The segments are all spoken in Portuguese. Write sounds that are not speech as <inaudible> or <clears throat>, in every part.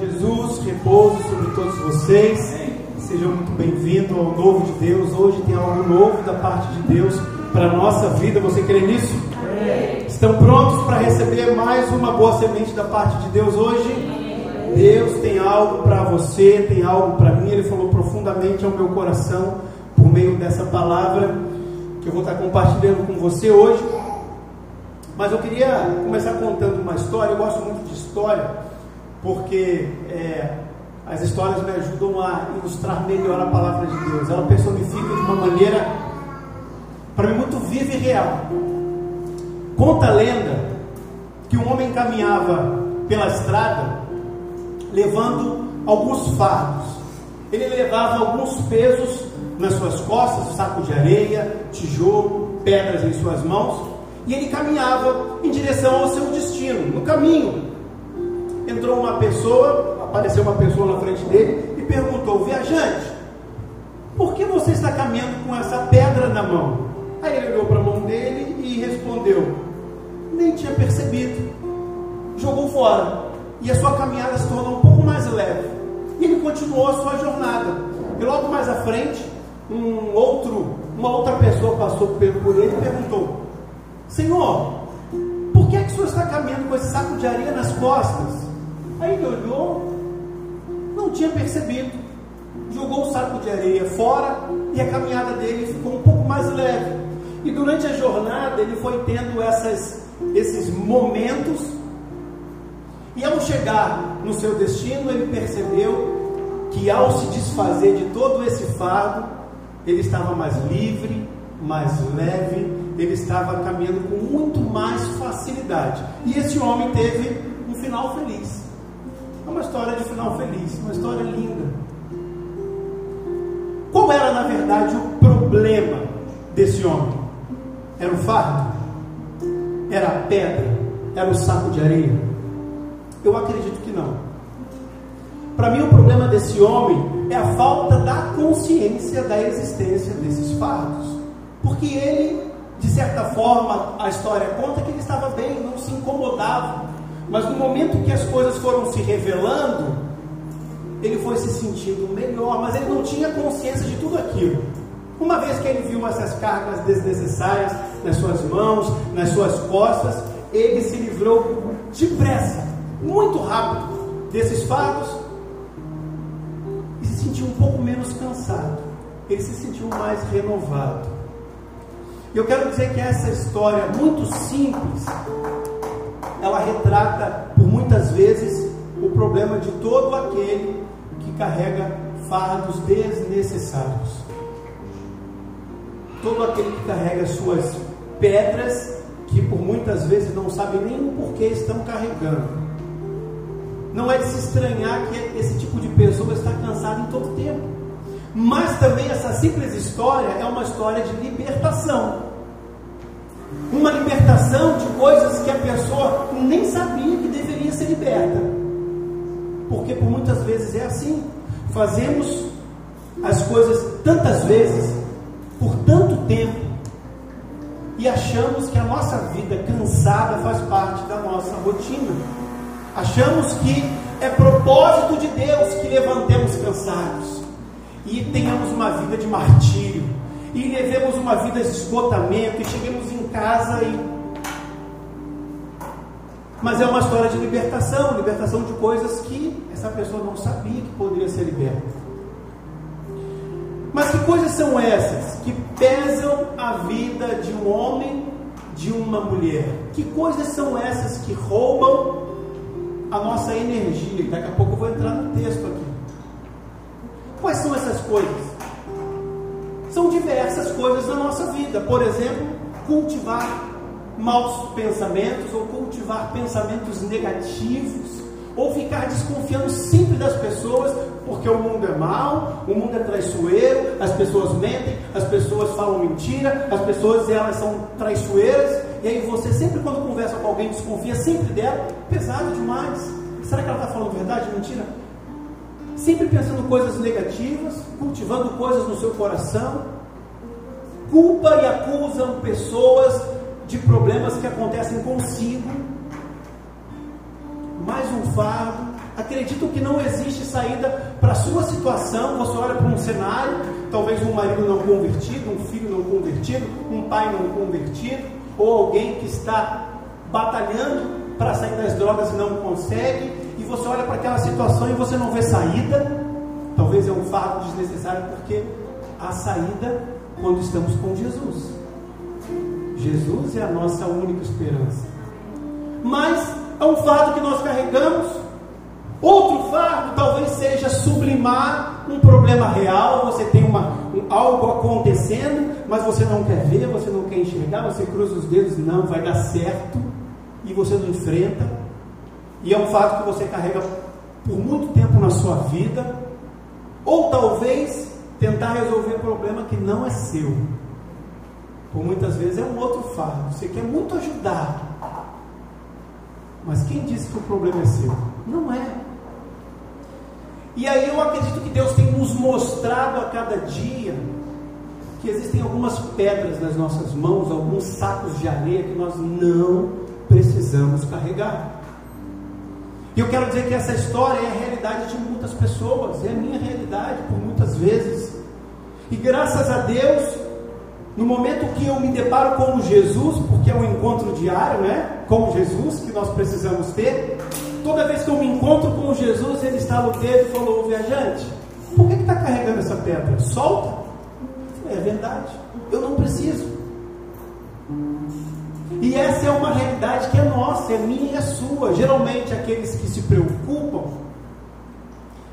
Jesus repouse sobre todos vocês. Sejam muito bem-vindos ao novo de Deus. Hoje tem algo novo da parte de Deus para a nossa vida. Você crê nisso? Estão prontos para receber mais uma boa semente da parte de Deus hoje? Deus tem algo para você, tem algo para mim. Ele falou profundamente ao meu coração por meio dessa palavra que eu vou estar compartilhando com você hoje. Mas eu queria começar contando uma história. Eu gosto muito de história porque é, as histórias me ajudam a ilustrar melhor a palavra de Deus. Ela personifica de uma maneira, para mim, muito viva e real. Conta a lenda que um homem caminhava pela estrada levando alguns fardos. Ele levava alguns pesos nas suas costas, saco de areia, tijolo, pedras em suas mãos, e ele caminhava em direção ao seu destino. No caminho, entrou uma pessoa, apareceu uma pessoa na frente dele e perguntou: Viajante, por que você está caminhando com essa pedra na mão? Aí ele olhou para a mão dele e respondeu: Nem tinha percebido. Jogou fora. E a sua caminhada se tornou um pouco mais leve. E ele continuou a sua jornada. E logo mais à frente, um outro, uma outra pessoa passou por ele e perguntou: Senhor, por que, é que o senhor está caminhando com esse saco de areia nas costas? Aí ele olhou, não tinha percebido, jogou o saco de areia fora e a caminhada dele ficou um pouco mais leve. E durante a jornada ele foi tendo essas, esses momentos, e ao chegar no seu destino, ele percebeu que ao se desfazer de todo esse fardo, ele estava mais livre, mais leve, ele estava caminhando com muito mais facilidade. E esse homem teve um final feliz. É uma história de final feliz, uma história linda. Qual era, na verdade, o problema desse homem? Era o fardo? Era a pedra? Era o saco de areia? Eu acredito que não. Para mim, o problema desse homem é a falta da consciência da existência desses fardos. Porque ele, de certa forma, a história conta que ele estava bem, não se incomodava mas no momento que as coisas foram se revelando, ele foi se sentindo melhor, mas ele não tinha consciência de tudo aquilo. Uma vez que ele viu essas cargas desnecessárias nas suas mãos, nas suas costas, ele se livrou depressa, muito rápido desses fardos e se sentiu um pouco menos cansado. Ele se sentiu mais renovado. Eu quero dizer que essa história muito simples ela retrata por muitas vezes o problema de todo aquele que carrega fardos desnecessários. Todo aquele que carrega suas pedras que por muitas vezes não sabe nem o porquê estão carregando. Não é de se estranhar que esse tipo de pessoa está cansado em todo tempo. Mas também essa simples história é uma história de libertação uma libertação de coisas que a pessoa nem sabia que deveria ser liberta. Porque por muitas vezes é assim. Fazemos as coisas tantas vezes, por tanto tempo, e achamos que a nossa vida cansada faz parte da nossa rotina. Achamos que é propósito de Deus que levantemos cansados e tenhamos uma vida de martírio e levemos uma vida de esgotamento e cheguemos em casa e. Mas é uma história de libertação libertação de coisas que essa pessoa não sabia que poderia ser liberta. Mas que coisas são essas que pesam a vida de um homem, de uma mulher? Que coisas são essas que roubam a nossa energia? Daqui a pouco eu vou entrar no texto aqui. Quais são essas coisas? São diversas coisas na nossa vida. Por exemplo, cultivar maus pensamentos ou cultivar pensamentos negativos ou ficar desconfiando sempre das pessoas, porque o mundo é mau, o mundo é traiçoeiro, as pessoas mentem, as pessoas falam mentira, as pessoas elas são traiçoeiras, e aí você sempre quando conversa com alguém desconfia sempre dela, pesado demais. Será que ela está falando verdade, mentira? sempre pensando coisas negativas, cultivando coisas no seu coração, culpa e acusam pessoas de problemas que acontecem consigo, mais um fardo acreditam que não existe saída para a sua situação. Você olha para um cenário, talvez um marido não convertido, um filho não convertido, um pai não convertido, ou alguém que está batalhando para sair das drogas e não consegue, e você olha para aquela situação e você não vê saída. Talvez é um fardo desnecessário, porque a saída quando estamos com Jesus. Jesus é a nossa única esperança. Mas é um fardo que nós carregamos. Outro fardo talvez seja sublimar um problema real. Você tem uma, um, algo acontecendo, mas você não quer ver, você não quer enxergar, você cruza os dedos, não, vai dar certo, e você não enfrenta. E é um fardo que você carrega por muito tempo na sua vida. Ou talvez tentar resolver problema que não é seu. Por muitas vezes é um outro fardo. Você quer muito ajudar. Mas quem disse que o problema é seu? Não é. E aí eu acredito que Deus tem nos mostrado a cada dia que existem algumas pedras nas nossas mãos, alguns sacos de areia que nós não precisamos carregar. E eu quero dizer que essa história é a realidade de muitas pessoas, é a minha realidade por muitas vezes. E graças a Deus, no momento que eu me deparo com Jesus, porque é um encontro diário, né? Com Jesus que nós precisamos ter. Toda vez que eu me encontro com Jesus, ele está no dedo e falou: Viajante, por que está carregando essa pedra? Solta. É verdade, eu não preciso. E essa é uma realidade que é nossa, é minha e é sua. Geralmente, aqueles que se preocupam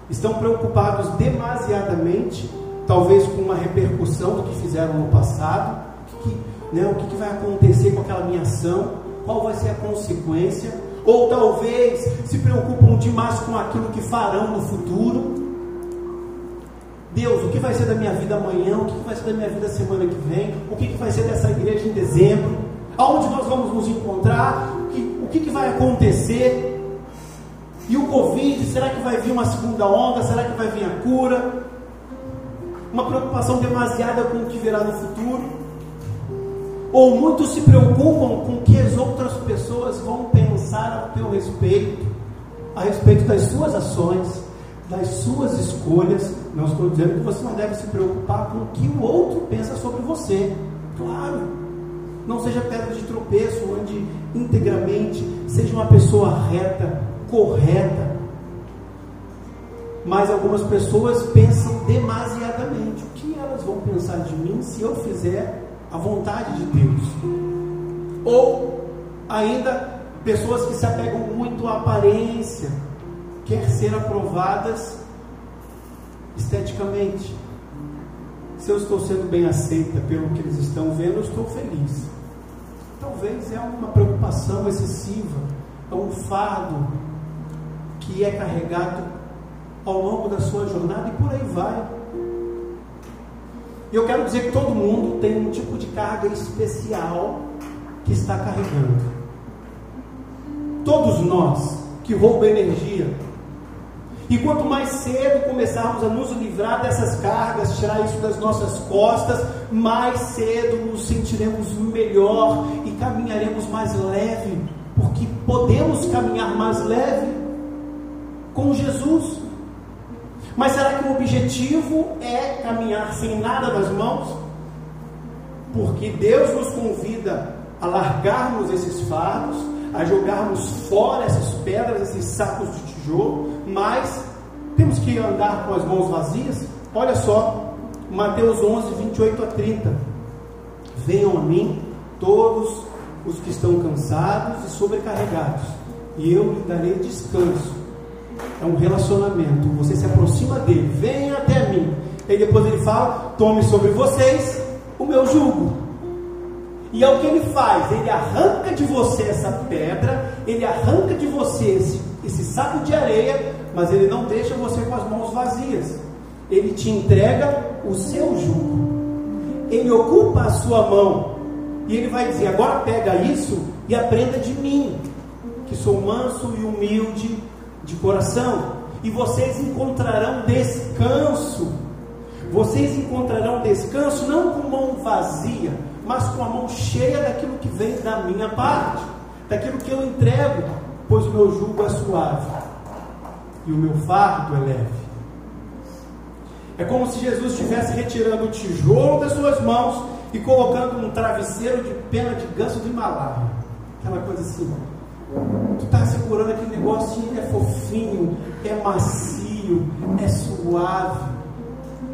estão preocupados demasiadamente talvez com uma repercussão do que fizeram no passado, que, né, o que vai acontecer com aquela minha ação, qual vai ser a consequência, ou talvez se preocupam demais com aquilo que farão no futuro. Deus, o que vai ser da minha vida amanhã? O que vai ser da minha vida semana que vem? O que vai ser dessa igreja em dezembro? Aonde nós vamos nos encontrar? O que, que vai acontecer? E o Covid, será que vai vir uma segunda onda? Será que vai vir a cura? uma preocupação demasiada com o que virá no futuro, ou muitos se preocupam com o que as outras pessoas vão pensar a teu respeito, a respeito das suas ações, das suas escolhas. Não estou dizendo que você não deve se preocupar com o que o outro pensa sobre você, claro. Não seja pedra de tropeço, ande integramente, seja uma pessoa reta, correta, mas algumas pessoas pensam demasiadamente. O que elas vão pensar de mim se eu fizer a vontade de Deus? Ou ainda pessoas que se apegam muito à aparência, quer ser aprovadas esteticamente. Se eu estou sendo bem aceita pelo que eles estão vendo, eu estou feliz. Talvez é uma preocupação excessiva, é um fardo que é carregado ao longo da sua jornada e por aí vai. E eu quero dizer que todo mundo tem um tipo de carga especial que está carregando. Todos nós que roubam energia. E quanto mais cedo começarmos a nos livrar dessas cargas, tirar isso das nossas costas, mais cedo nos sentiremos melhor e caminharemos mais leve, porque podemos caminhar mais leve com Jesus. Mas será que o objetivo é caminhar sem nada nas mãos? Porque Deus nos convida a largarmos esses fardos, a jogarmos fora essas pedras, esses sacos de tijolo, mas que andar com as mãos vazias? Olha só, Mateus 11, 28 a 30. Venham a mim todos os que estão cansados e sobrecarregados, e eu lhe darei descanso é um relacionamento. Você se aproxima dele, venha até mim. E depois ele fala: tome sobre vocês o meu jugo. E é o que ele faz: ele arranca de você essa pedra, ele arranca de você esse, esse saco de areia, mas ele não deixa você com as mãos vazias. Ele te entrega o seu jugo. Ele ocupa a sua mão. E ele vai dizer: agora pega isso e aprenda de mim, que sou manso e humilde de coração, e vocês encontrarão descanso. Vocês encontrarão descanso não com mão vazia, mas com a mão cheia daquilo que vem da minha parte, daquilo que eu entrego, pois o meu jugo é suave e o meu fardo é leve. É como se Jesus estivesse retirando o tijolo das suas mãos e colocando um travesseiro de pena de ganso do Himalaia. Aquela coisa assim. Tu está segurando aquele negócio e é fofinho, é macio, é suave.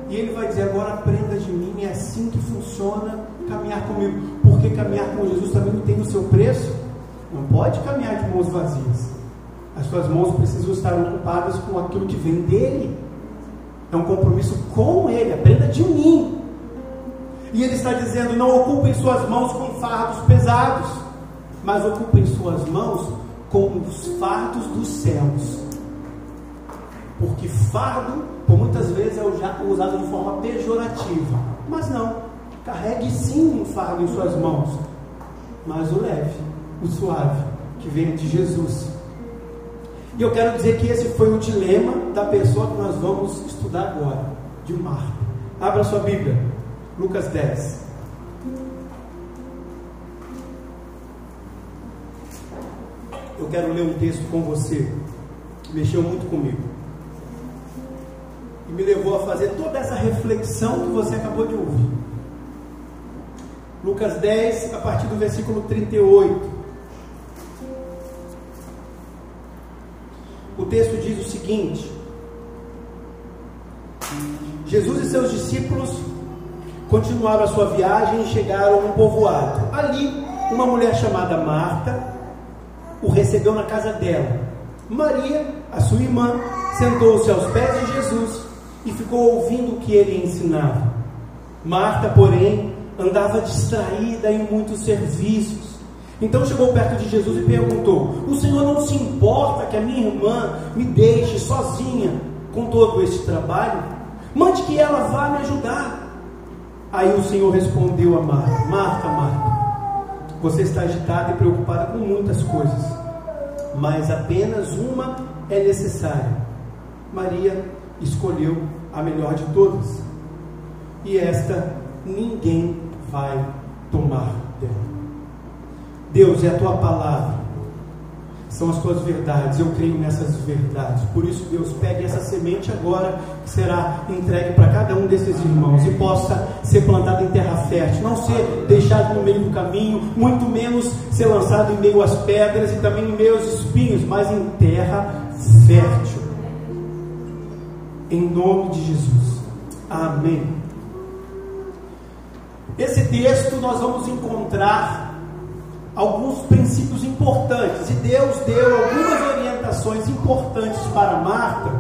E ele vai dizer: agora aprenda de mim, é assim que funciona caminhar comigo. Porque caminhar com Jesus também não tem o seu preço. Não pode caminhar de mãos vazias. As suas mãos precisam estar ocupadas com aquilo que vem dele. É um compromisso com Ele. Aprenda de mim. E Ele está dizendo: não ocupem suas mãos com fardos pesados, mas ocupem suas mãos com os fardos dos céus. Porque fardo, por muitas vezes, é usado de forma pejorativa. Mas não. Carregue sim um fardo em suas mãos. Mas o leve, o suave, que vem de Jesus. E eu quero dizer que esse foi o dilema da pessoa que nós vamos estudar agora, de Marta. Abra sua Bíblia, Lucas 10. Eu quero ler um texto com você que mexeu muito comigo. E me levou a fazer toda essa reflexão que você acabou de ouvir. Lucas 10, a partir do versículo 38. Texto diz o seguinte: Jesus e seus discípulos continuaram a sua viagem e chegaram a um povoado. Ali, uma mulher chamada Marta o recebeu na casa dela. Maria, a sua irmã, sentou-se aos pés de Jesus e ficou ouvindo o que ele ensinava. Marta, porém, andava distraída em muitos serviços. Então chegou perto de Jesus e perguntou: O Senhor não se importa que a minha irmã me deixe sozinha com todo esse trabalho? Mande que ela vá me ajudar. Aí o Senhor respondeu a Marta: Marta, Marta, você está agitada e preocupada com muitas coisas, mas apenas uma é necessária. Maria escolheu a melhor de todas, e esta ninguém vai tomar dela. Deus, é a tua palavra, são as tuas verdades, eu creio nessas verdades. Por isso, Deus, pegue essa semente agora, que será entregue para cada um desses irmãos, e possa ser plantado em terra fértil, não ser deixado no meio do caminho, muito menos ser lançado em meio às pedras e também em meio aos espinhos, mas em terra fértil. Em nome de Jesus. Amém. Esse texto nós vamos encontrar alguns princípios importantes. E Deus deu algumas orientações importantes para Marta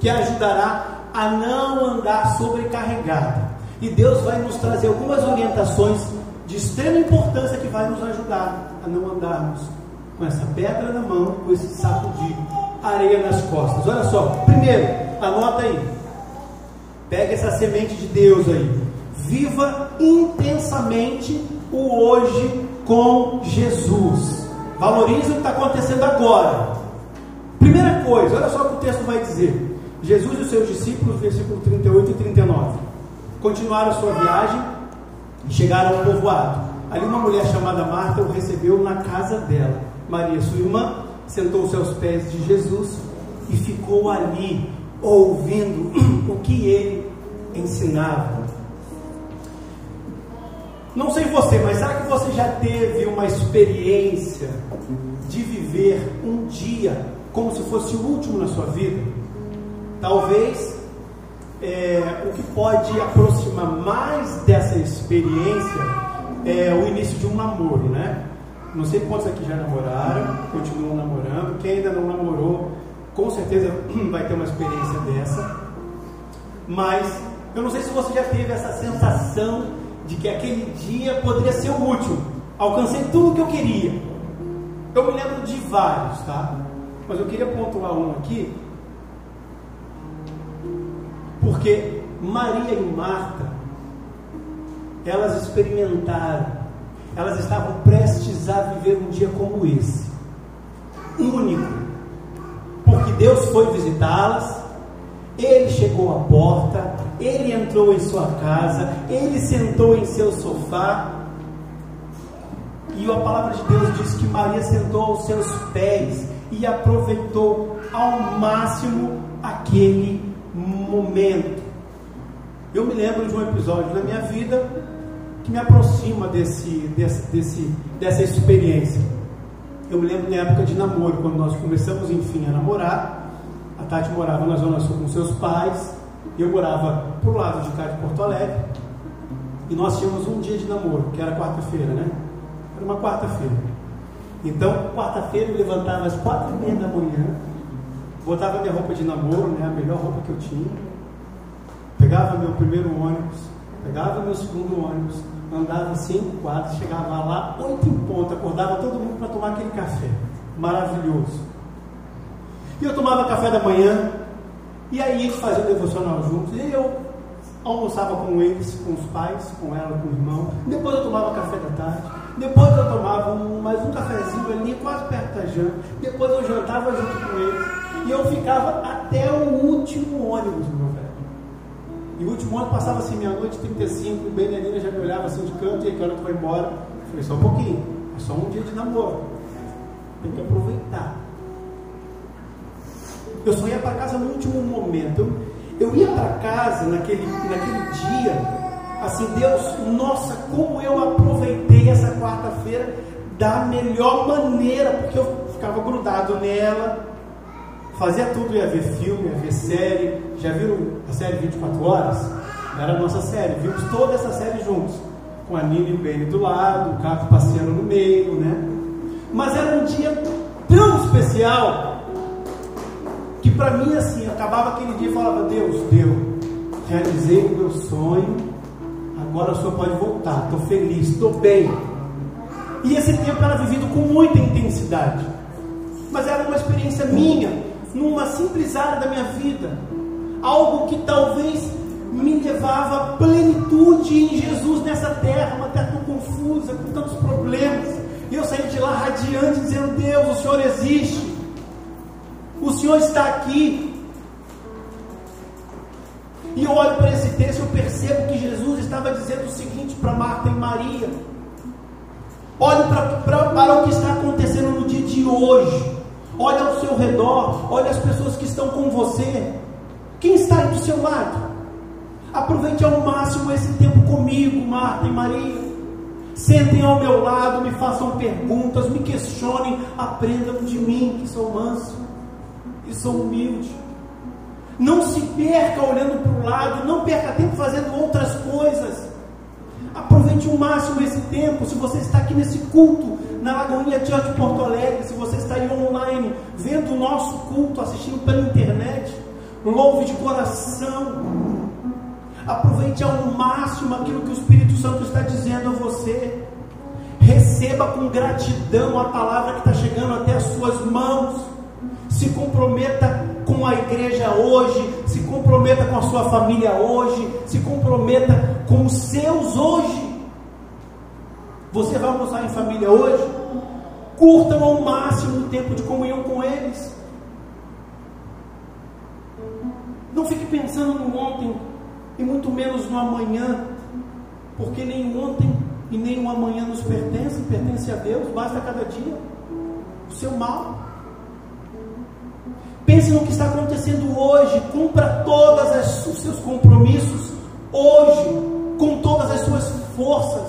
que ajudará a não andar sobrecarregada. E Deus vai nos trazer algumas orientações de extrema importância que vai nos ajudar a não andarmos com essa pedra na mão, com esse saco de areia nas costas. Olha só, primeiro, anota aí. Pega essa semente de Deus aí. Viva intensamente o hoje com Jesus. Valorize o que está acontecendo agora. Primeira coisa, olha só o que o texto vai dizer. Jesus e os seus discípulos, versículo 38 e 39, continuaram a sua viagem e chegaram ao povoado. Ali uma mulher chamada Marta o recebeu na casa dela. Maria, sua irmã, sentou-se aos pés de Jesus e ficou ali ouvindo <clears throat> o que ele ensinava. Não sei você, mas será que você já teve uma experiência de viver um dia como se fosse o último na sua vida? Talvez é, o que pode aproximar mais dessa experiência é o início de um namoro, né? Não sei quantos aqui já namoraram, continuam namorando. Quem ainda não namorou, com certeza <clears throat> vai ter uma experiência dessa. Mas eu não sei se você já teve essa sensação de que aquele dia poderia ser o último. Alcancei tudo o que eu queria. Eu me lembro de vários, tá? Mas eu queria pontuar um aqui. Porque Maria e Marta, elas experimentaram, elas estavam prestes a viver um dia como esse único. Porque Deus foi visitá-las, ele chegou à porta, ele entrou em sua casa, ele sentou em seu sofá. E a palavra de Deus diz que Maria sentou aos seus pés e aproveitou ao máximo aquele momento. Eu me lembro de um episódio na minha vida que me aproxima desse, desse, desse, dessa experiência. Eu me lembro na época de namoro, quando nós começamos, enfim, a namorar. Tati morava na Zona Sul com seus pais, eu morava pro lado de cá de Porto Alegre. E nós tínhamos um dia de namoro, que era quarta-feira, né? Era uma quarta-feira. Então, quarta-feira eu levantava às quatro e meia da manhã, botava minha roupa de namoro, né? A melhor roupa que eu tinha. Pegava meu primeiro ônibus, pegava meu segundo ônibus, andava cinco quadros, chegava lá oito em ponto, acordava todo mundo para tomar aquele café. Maravilhoso. E eu tomava café da manhã, e aí eles faziam devocional juntos, e eu almoçava com eles, com os pais, com ela, com o irmão. Depois eu tomava café da tarde. Depois eu tomava um, mais um cafezinho ali, quase perto da janta. Depois eu jantava junto com eles. E eu ficava até o último ônibus, meu velho. E o último ônibus passava assim, meia-noite 35, bem Benelina já me olhava assim de canto, e aí que hora tu vai embora? Eu falei, só um pouquinho, é só um dia de namoro. Tem que aproveitar. Eu só ia para casa no último momento. Eu, ia para casa naquele, naquele dia, assim, Deus, nossa, como eu aproveitei essa quarta-feira da melhor maneira, porque eu ficava grudado nela, fazia tudo, ia ver filme, ia ver série. Já viram a série 24 Horas? Era a nossa série, vimos toda essa série juntos, com a Nina e Benny do lado, o Caco passeando no meio, né? Mas era um dia tão especial para mim assim, acabava aquele dia e falava, Deus, deu, realizei o meu sonho, agora o Senhor pode voltar, estou feliz, estou bem. E esse tempo era vivido com muita intensidade. Mas era uma experiência minha, numa simples área da minha vida. Algo que talvez me levava à plenitude em Jesus nessa terra, uma terra tão confusa, com tantos problemas. E eu saí de lá radiante, dizendo: Deus, o Senhor existe. O Senhor está aqui. E eu olho para esse texto e eu percebo que Jesus estava dizendo o seguinte para Marta e Maria: olhe para, para, para o que está acontecendo no dia de hoje. Olhe ao seu redor, olhe as pessoas que estão com você. Quem está aí do seu lado? Aproveite ao máximo esse tempo comigo, Marta e Maria. Sentem ao meu lado, me façam perguntas, me questionem, aprendam de mim, que sou manso e sou humilde. Não se perca olhando para o lado, não perca tempo fazendo outras coisas. Aproveite o máximo esse tempo. Se você está aqui nesse culto, na Lagoinha de Porto Alegre, se você está aí online, vendo o nosso culto, assistindo pela internet, louve de coração. Aproveite ao máximo aquilo que o Espírito Santo está dizendo a você. Receba com gratidão a palavra que está chegando até as suas mãos se comprometa com a igreja hoje, se comprometa com a sua família hoje, se comprometa com os seus hoje. Você vai almoçar em família hoje? Curtam ao máximo o tempo de comunhão com eles. Não fique pensando no ontem e muito menos no amanhã, porque nem ontem e nem o amanhã nos pertence, pertence a Deus, basta cada dia o seu mal. Pense no que está acontecendo hoje. Cumpra todos os seus compromissos hoje, com todas as suas forças.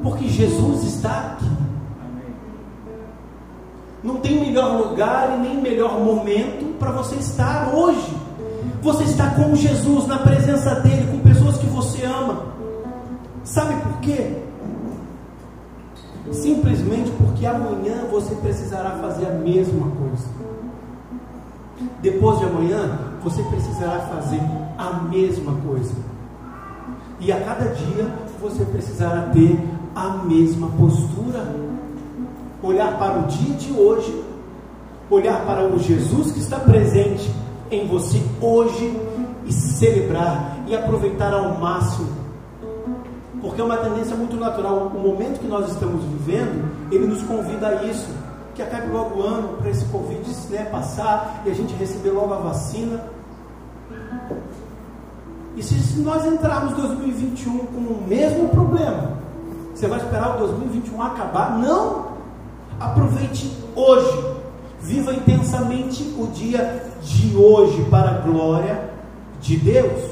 Porque Jesus está aqui. Não tem melhor lugar e nem melhor momento para você estar hoje. Você está com Jesus, na presença dEle, com pessoas que você ama. Sabe por quê? simplesmente porque amanhã você precisará fazer a mesma coisa. Depois de amanhã, você precisará fazer a mesma coisa. E a cada dia, você precisará ter a mesma postura. Olhar para o dia de hoje, olhar para o Jesus que está presente em você hoje e celebrar e aproveitar ao máximo porque é uma tendência muito natural. O momento que nós estamos vivendo, ele nos convida a isso. Que acabe logo o ano para esse Covid né, passar e a gente receber logo a vacina. E se, nós entrarmos 2021 com o mesmo problema, você vai esperar o 2021 acabar? Não! Aproveite hoje Viva intensamente o dia de hoje para a glória de Deus.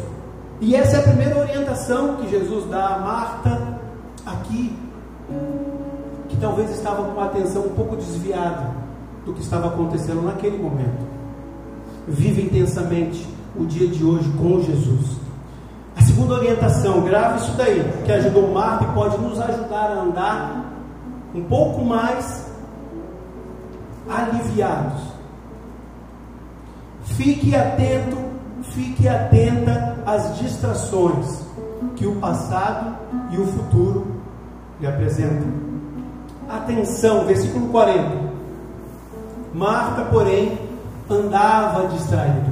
E essa é a primeira orientação que Jesus dá a Marta aqui, que talvez estava com a atenção um pouco desviada do que estava acontecendo naquele momento. Viva intensamente o dia de hoje com Jesus. A segunda orientação, grave isso daí, que ajudou Marta e pode nos ajudar a andar um pouco mais aliviados. Fique atento, fique atenta às distrações que o passado e o futuro lhe apresentam. Atenção, versículo 40. Marta, porém, andava distraída.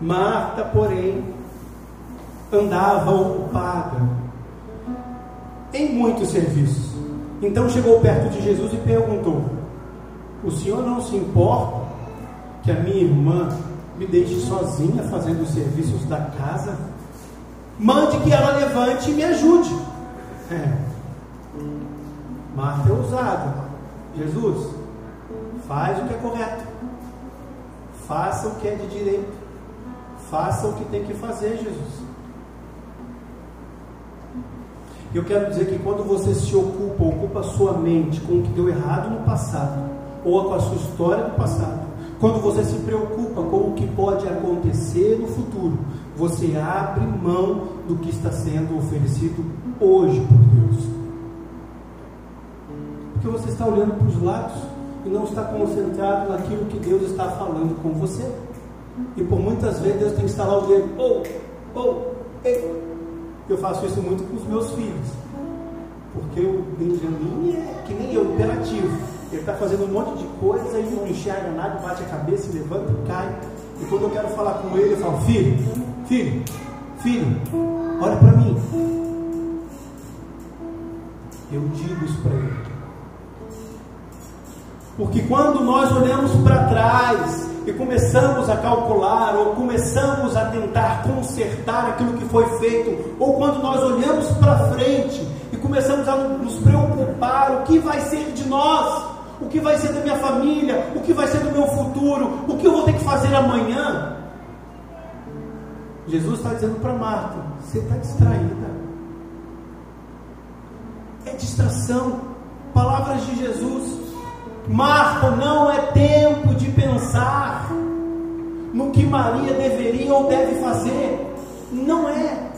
Marta, porém, andava ocupada em muitos serviços. Então chegou perto de Jesus e perguntou: O senhor não se importa que a minha irmã me deixe sozinha fazendo os serviços da casa? Mande que ela levante e me ajude. É. Marta é ousada. Jesus, faz o que é correto. Faça o que é de direito. Faça o que tem que fazer, Jesus. Eu quero dizer que quando você se ocupa, ocupa a sua mente com o que deu errado no passado, ou com a sua história do passado, quando você se preocupa com o que pode acontecer no futuro, você abre mão do que está sendo oferecido hoje por Deus. Porque você está olhando para os lados e não está concentrado naquilo que Deus está falando com você. E por muitas vezes Deus tem que lá o dedo, ou, oh, ou, oh, ei, eu faço isso muito com os meus filhos. Porque o Benjamin é que nem eu, imperativo. Ele está fazendo um monte de coisa e não enxerga nada, bate a cabeça, levanta e cai. E quando eu quero falar com ele, eu falo: Filho, filho, filho, olha para mim. Eu digo isso para ele. Porque quando nós olhamos para trás e começamos a calcular ou começamos a tentar consertar aquilo que foi feito, ou quando nós olhamos para frente e começamos a nos preocupar o que vai ser de nós, o que vai ser da minha família, o que vai ser do meu futuro, o que eu vou ter que fazer amanhã. Jesus está dizendo para Marta: você está distraída. É distração. Palavras de Jesus. Marta, não é tempo de pensar no que Maria deveria ou deve fazer. Não é.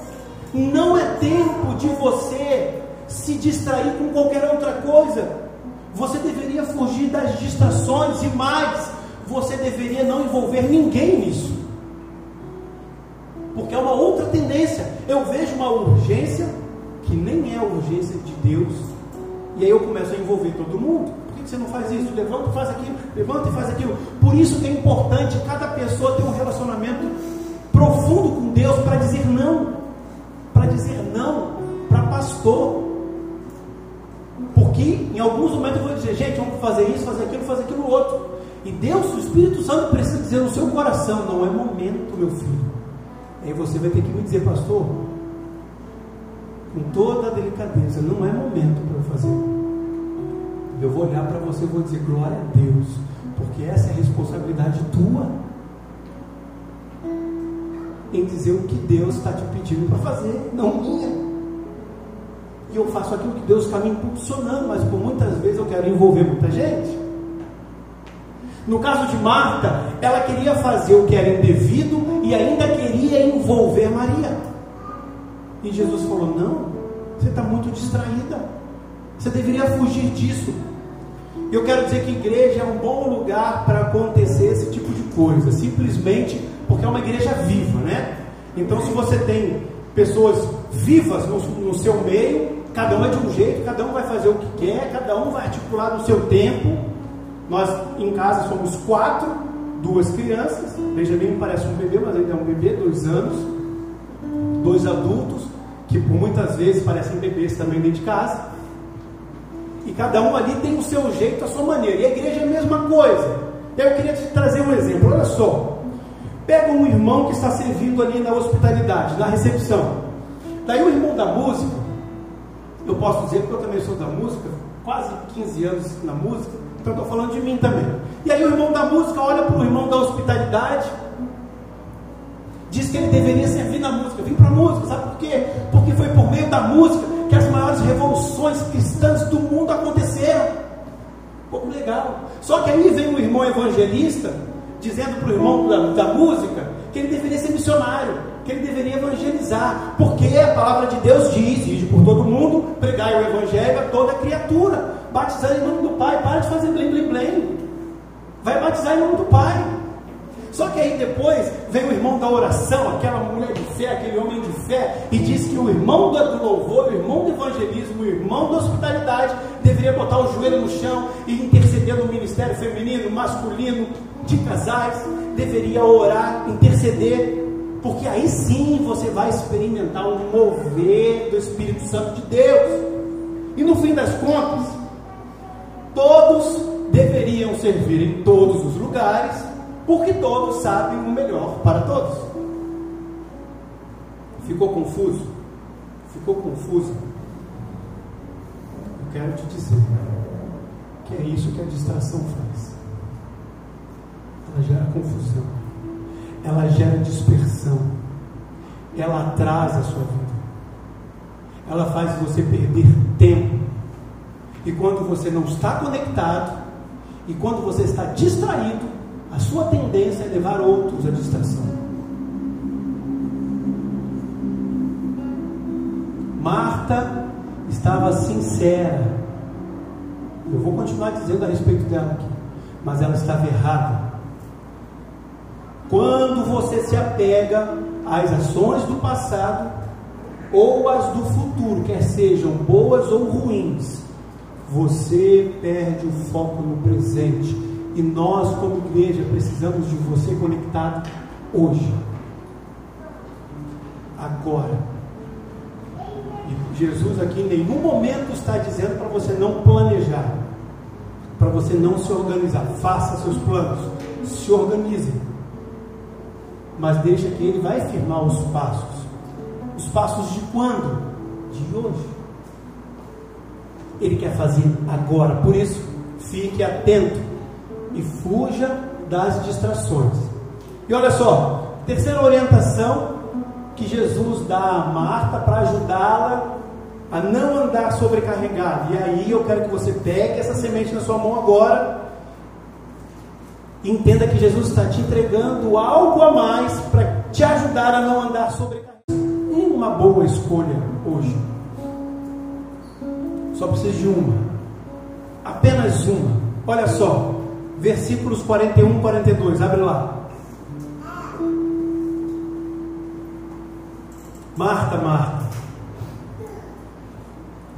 Não é tempo de você se distrair com qualquer outra coisa. Você deveria fugir das distrações e mais, você deveria não envolver ninguém nisso. Porque é uma outra tendência. Eu vejo uma urgência que nem é a urgência de Deus. E aí eu começo a envolver todo mundo que você não faz isso? Levanta e faz aquilo, levanta e faz aquilo. Por isso que é importante cada pessoa ter um relacionamento profundo com Deus para dizer não. Para dizer não para pastor. Porque em alguns momentos eu vou dizer, gente, vamos fazer isso, fazer aquilo, fazer aquilo outro. E Deus, o Espírito Santo, precisa dizer no seu coração: não é momento, meu filho. Aí você vai ter que me dizer, pastor, com toda a delicadeza, não é momento para eu fazer eu vou olhar para você e vou dizer glória a Deus, porque essa é a responsabilidade tua em dizer o que Deus está te pedindo para fazer, não minha. E eu faço aquilo que Deus está me impulsionando, mas por muitas vezes eu quero envolver muita gente. No caso de Marta, ela queria fazer o que era indevido e ainda queria envolver Maria. E Jesus falou: Não, você está muito distraída. Você deveria fugir disso. Eu quero dizer que igreja é um bom lugar para acontecer esse tipo de coisa, simplesmente porque é uma igreja viva, né? Então, se você tem pessoas vivas no, no seu meio, cada um é de um jeito, cada um vai fazer o que quer, cada um vai articular no seu tempo. Nós em casa somos quatro, duas crianças. Benjamin parece um bebê, mas ainda é um bebê, dois anos. Dois adultos, que por muitas vezes parecem bebês também dentro de casa. E cada um ali tem o seu jeito, a sua maneira. E a igreja é a mesma coisa. Eu queria te trazer um exemplo. Olha só. Pega um irmão que está servindo ali na hospitalidade, na recepção. Daí o irmão da música, eu posso dizer porque eu também sou da música, quase 15 anos na música, então estou falando de mim também. E aí o irmão da música olha para o irmão da hospitalidade, diz que ele deveria servir na música, vim para a música, sabe por quê? Porque foi por meio da música que as maiores revoluções cristãs do mundo aconteceram. Pouco legal. Só que aí vem o irmão evangelista dizendo para o irmão da, da música que ele deveria ser missionário, que ele deveria evangelizar, porque a palavra de Deus diz, diz por todo mundo, pregai o evangelho a toda criatura, batizar em nome do Pai, para de fazer blim blim blim, vai batizar em nome do Pai. Só que aí depois vem o irmão da oração, aquela mulher de fé, aquele homem de fé, e diz que o irmão do louvor, o irmão do evangelismo, o irmão da hospitalidade deveria botar o joelho no chão e interceder no ministério feminino, masculino, de casais, deveria orar, interceder, porque aí sim você vai experimentar o mover do Espírito Santo de Deus. E no fim das contas, todos deveriam servir em todos os lugares, porque todos sabem o melhor para todos. Ficou confuso? Ficou confuso? Eu quero te dizer que é isso que a distração faz ela gera confusão, ela gera dispersão, ela atrasa a sua vida, ela faz você perder tempo. E quando você não está conectado, e quando você está distraído, a sua tendência é levar outros à distração. Marta estava sincera. Eu vou continuar dizendo a respeito dela aqui, mas ela estava errada. Quando você se apega às ações do passado ou às do futuro, quer sejam boas ou ruins, você perde o foco no presente. E nós, como igreja, precisamos de você conectado hoje, agora. E Jesus aqui em nenhum momento está dizendo para você não planejar, para você não se organizar. Faça seus planos, se organize mas deixa que ele vai firmar os passos. Os passos de quando? De hoje. Ele quer fazer agora. Por isso, fique atento e fuja das distrações. E olha só, terceira orientação que Jesus dá a Marta para ajudá-la a não andar sobrecarregada. E aí eu quero que você pegue essa semente na sua mão agora Entenda que Jesus está te entregando algo a mais para te ajudar a não andar sobrecarregado. Uma boa escolha hoje. Só precisa de uma. Apenas uma. Olha só. Versículos 41 e 42. Abre lá. Marta, Marta.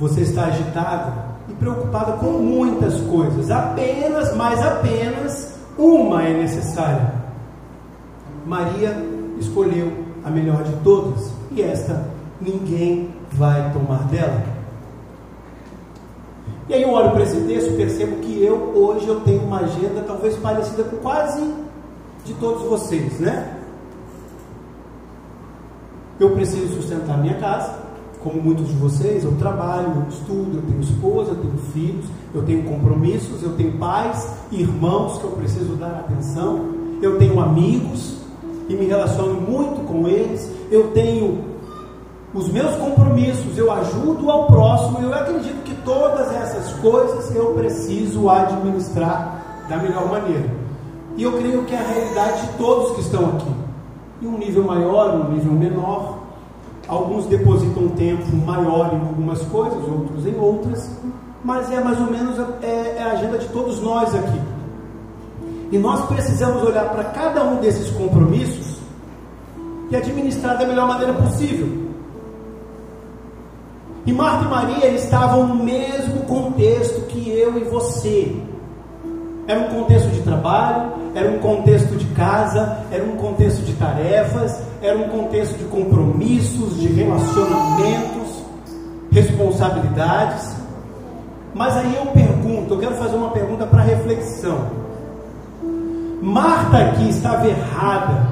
Você está agitada e preocupada com muitas coisas. Apenas, mas apenas uma é necessária. Maria escolheu a melhor de todas, e esta ninguém vai tomar dela. E aí eu olho para esse texto e percebo que eu hoje eu tenho uma agenda talvez parecida com quase de todos vocês, né? Eu preciso sustentar minha casa, como muitos de vocês, eu trabalho, eu estudo, eu tenho esposa, eu tenho filhos, eu tenho compromissos, eu tenho pais, irmãos que eu preciso dar atenção, eu tenho amigos e me relaciono muito com eles, eu tenho os meus compromissos, eu ajudo ao próximo, eu acredito que todas essas coisas eu preciso administrar da melhor maneira. E eu creio que é a realidade de todos que estão aqui, em um nível maior, em um nível menor, Alguns depositam tempo maior em algumas coisas, outros em outras, mas é mais ou menos é, é a agenda de todos nós aqui. E nós precisamos olhar para cada um desses compromissos e administrar da melhor maneira possível. E Marta e Maria estavam no mesmo contexto que eu e você. Era um contexto de trabalho, era um contexto de casa, era um contexto de tarefas, era um contexto de compromissos, de relacionamentos, responsabilidades. Mas aí eu pergunto, eu quero fazer uma pergunta para reflexão. Marta aqui estava errada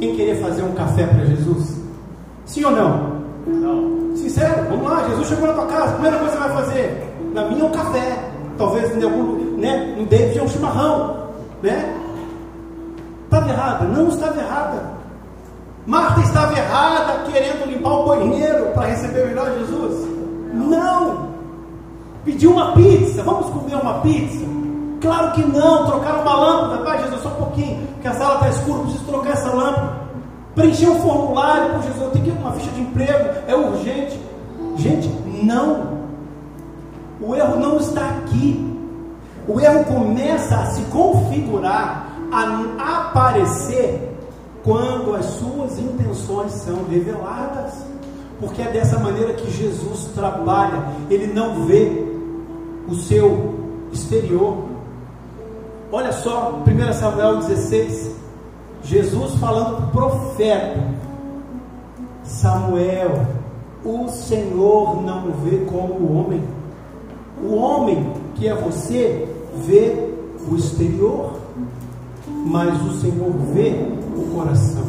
em querer fazer um café para Jesus? Sim ou não? Não. Sincero, vamos lá, Jesus chegou na tua casa, a primeira coisa que você vai fazer, na minha é um café. Talvez em algum, né, no David é um chimarrão. né? Estava errada? Não estava errada. Marta estava errada querendo limpar o banheiro para receber o melhor Jesus? Não. Pediu uma pizza, vamos comer uma pizza? Claro que não, trocar uma lâmpada, vai Jesus, só um pouquinho, porque a sala está escura, preciso trocar essa lâmpada. Preencher um formulário, por Jesus, eu tenho que ir uma ficha de emprego, é urgente. Gente, não. O erro não está aqui. O erro começa a se configurar, a aparecer quando as suas intenções são reveladas. Porque é dessa maneira que Jesus trabalha. Ele não vê o seu exterior. Olha só, 1 Samuel 16, Jesus falando para o profeta: Samuel, o Senhor não vê como o homem. O homem que é você vê o exterior, mas o Senhor vê o coração.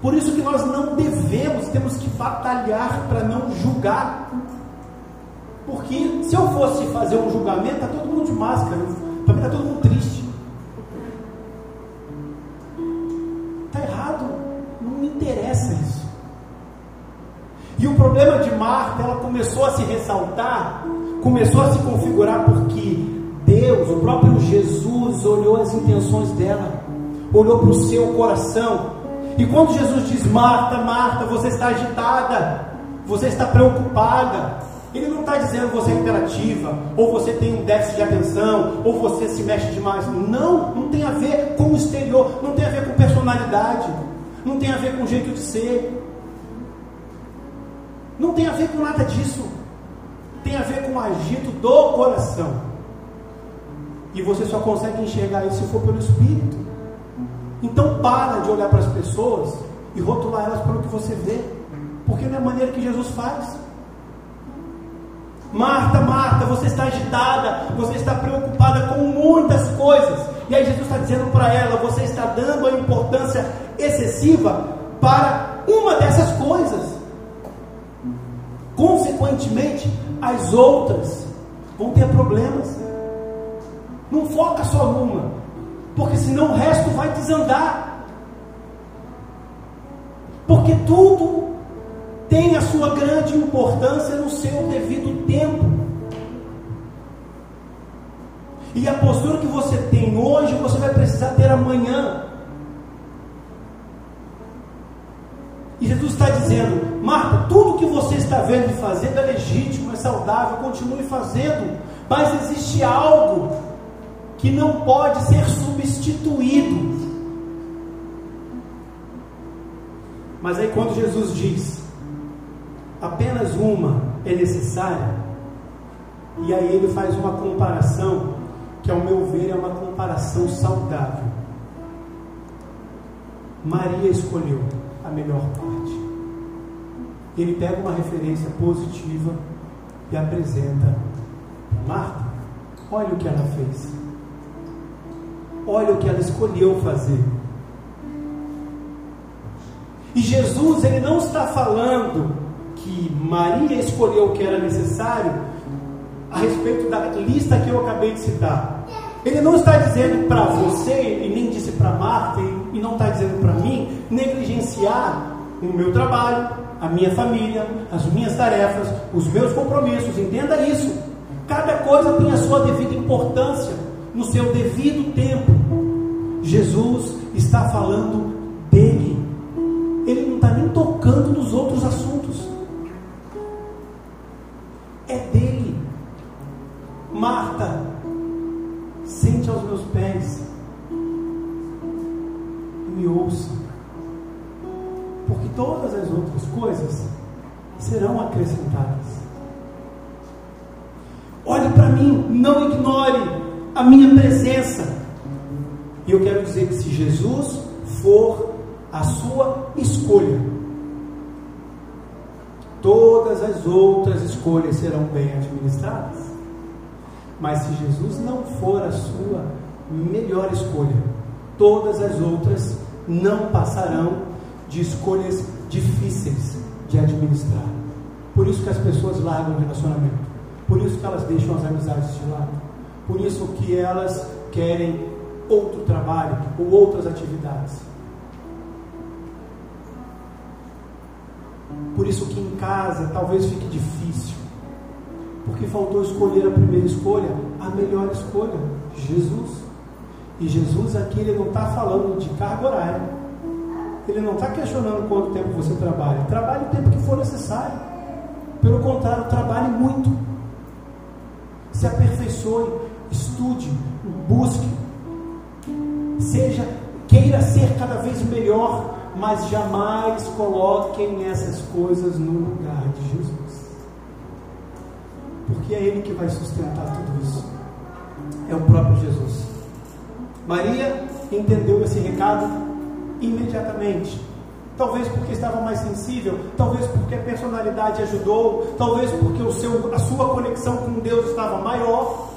Por isso que nós não devemos, temos que batalhar para não julgar. Porque se eu fosse fazer um julgamento, está todo mundo de máscara, para mim está todo mundo triste. Está errado, não me interessa isso. E o problema de Marta, ela começou a se ressaltar, começou a se configurar porque Deus, o próprio Jesus, olhou as intenções dela, olhou para o seu coração. E quando Jesus diz: Marta, Marta, você está agitada, você está preocupada, ele não está dizendo você é imperativa, ou você tem um déficit de atenção, ou você se mexe demais. Não, não tem a ver com o exterior, não tem a ver com personalidade, não tem a ver com jeito de ser, não tem a ver com nada disso. Tem a ver com o agito do coração. E você só consegue enxergar isso se for pelo Espírito. Então para de olhar para as pessoas e rotular elas pelo que você vê. Porque não é a maneira que Jesus faz. Marta, Marta, você está agitada, você está preocupada com muitas coisas. E aí Jesus está dizendo para ela: você está dando a importância excessiva para uma dessas coisas. Consequentemente, as outras vão ter problemas. Não foca só numa, porque senão o resto vai desandar. Porque tudo tem a sua grande importância no seu devido tempo. E a postura que você tem hoje, você vai precisar ter amanhã. E Jesus está dizendo: Marta, tudo que você está vendo e fazendo é legítimo, é saudável, continue fazendo, mas existe algo que não pode ser substituído. Mas aí, quando Jesus diz: apenas uma é necessária, e aí ele faz uma comparação, que ao meu ver é uma comparação saudável. Maria escolheu a melhor parte. Ele pega uma referência positiva e apresenta Marta. Olha o que ela fez. Olha o que ela escolheu fazer. E Jesus, ele não está falando que Maria escolheu o que era necessário a respeito da lista que eu acabei de citar. Ele não está dizendo para você, e nem disse para Marta, e não está dizendo para mim, negligenciar o meu trabalho, a minha família, as minhas tarefas, os meus compromissos. Entenda isso. Cada coisa tem a sua devida importância, no seu devido tempo. Jesus está falando dele. Ele não está nem tocando nos outros assuntos. É dele. Marta, sente aos meus pés e me ouça, porque todas as outras coisas serão acrescentadas. Olhe para mim, não ignore a minha presença. E eu quero dizer que se Jesus for a sua escolha, todas as outras escolhas serão bem administradas. Mas se Jesus não for a sua melhor escolha, todas as outras não passarão de escolhas difíceis de administrar. Por isso que as pessoas largam o relacionamento. Por isso que elas deixam as amizades de lado. Por isso que elas querem outro trabalho ou outras atividades. Por isso que em casa talvez fique difícil, porque faltou escolher a primeira escolha, a melhor escolha, Jesus. E Jesus aqui ele não está falando de carga horária. Ele não está questionando quanto tempo você trabalha. Trabalhe o tempo que for necessário. Pelo contrário, trabalhe muito. Se aperfeiçoe, estude, busque. Seja, queira ser cada vez melhor, mas jamais coloquem essas coisas no lugar de Jesus. Porque é Ele que vai sustentar tudo isso. É o próprio Jesus. Maria entendeu esse recado imediatamente. Talvez porque estava mais sensível, talvez porque a personalidade ajudou, talvez porque o seu, a sua conexão com Deus estava maior.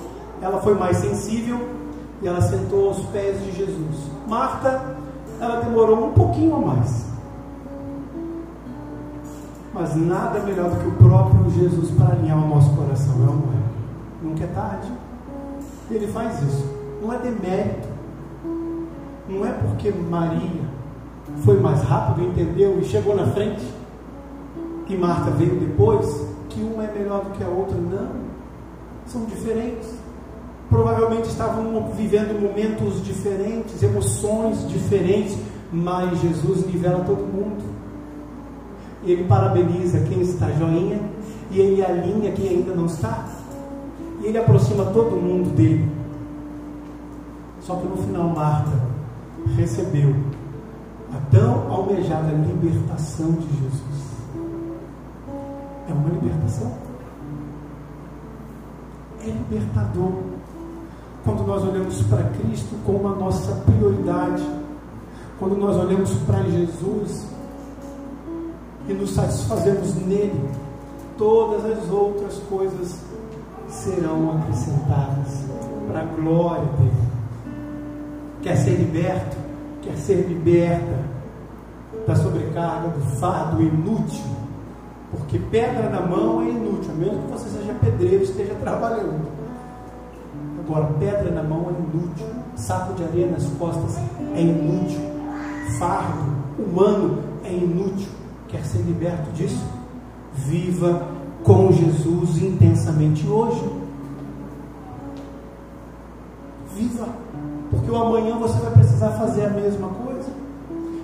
Ela foi mais sensível e ela sentou aos pés de Jesus. Marta, ela demorou um pouquinho a mais. Mas nada melhor do que o próprio Jesus para alinhar o nosso coração, não é? Nunca é tarde. Ele faz isso. Não é demérito não é porque Maria foi mais rápido, entendeu e chegou na frente, e Marta veio depois, que uma é melhor do que a outra. Não. São diferentes. Provavelmente estavam vivendo momentos diferentes, emoções diferentes, mas Jesus nivela todo mundo. Ele parabeniza quem está joinha e ele alinha quem ainda não está. E ele aproxima todo mundo dele. Só que no final, Marta recebeu a tão almejada libertação de Jesus. É uma libertação. É libertador. Quando nós olhamos para Cristo como a nossa prioridade, quando nós olhamos para Jesus e nos satisfazemos nele, todas as outras coisas serão acrescentadas para a glória dele quer ser liberto, quer ser liberta da sobrecarga, do fardo inútil. Porque pedra na mão é inútil, menos que você seja pedreiro e esteja trabalhando. Agora, pedra na mão é inútil, saco de areia nas costas é inútil, fardo humano é inútil. Quer ser liberto disso? Viva com Jesus intensamente hoje. Viva porque o amanhã você vai precisar fazer a mesma coisa.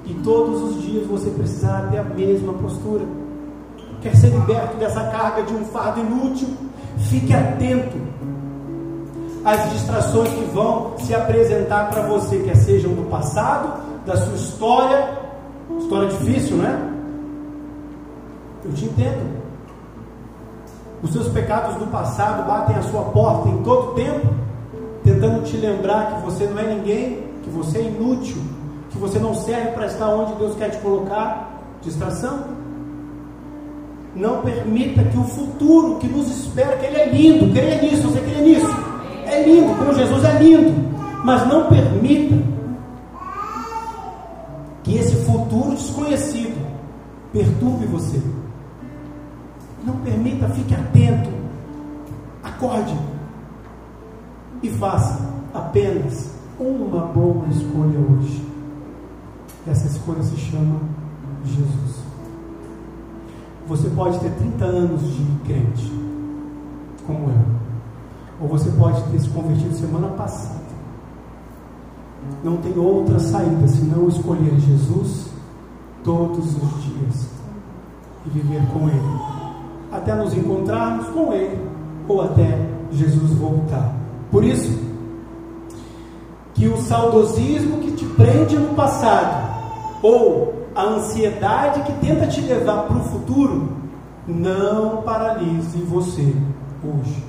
E todos os dias você precisará ter a mesma postura. Quer ser liberto dessa carga de um fardo inútil? Fique atento às distrações que vão se apresentar para você, quer sejam do passado, da sua história. História difícil, né? Eu te entendo. Os seus pecados do passado batem a sua porta em todo tempo tentando te lembrar que você não é ninguém, que você é inútil, que você não serve para estar onde Deus quer te colocar. Distração. Não permita que o futuro que nos espera, que ele é lindo, creia nisso, você crê nisso. É lindo, com Jesus é lindo. Mas não permita que esse futuro desconhecido perturbe você. Não permita, fique atento. Acorde e faça apenas uma boa escolha hoje. Essa escolha se chama Jesus. Você pode ter 30 anos de crente, como eu, ou você pode ter se convertido semana passada. Não tem outra saída senão escolher Jesus todos os dias e viver com Ele, até nos encontrarmos com Ele ou até Jesus voltar. Por isso, que o saudosismo que te prende no passado, ou a ansiedade que tenta te levar para o futuro, não paralise você hoje.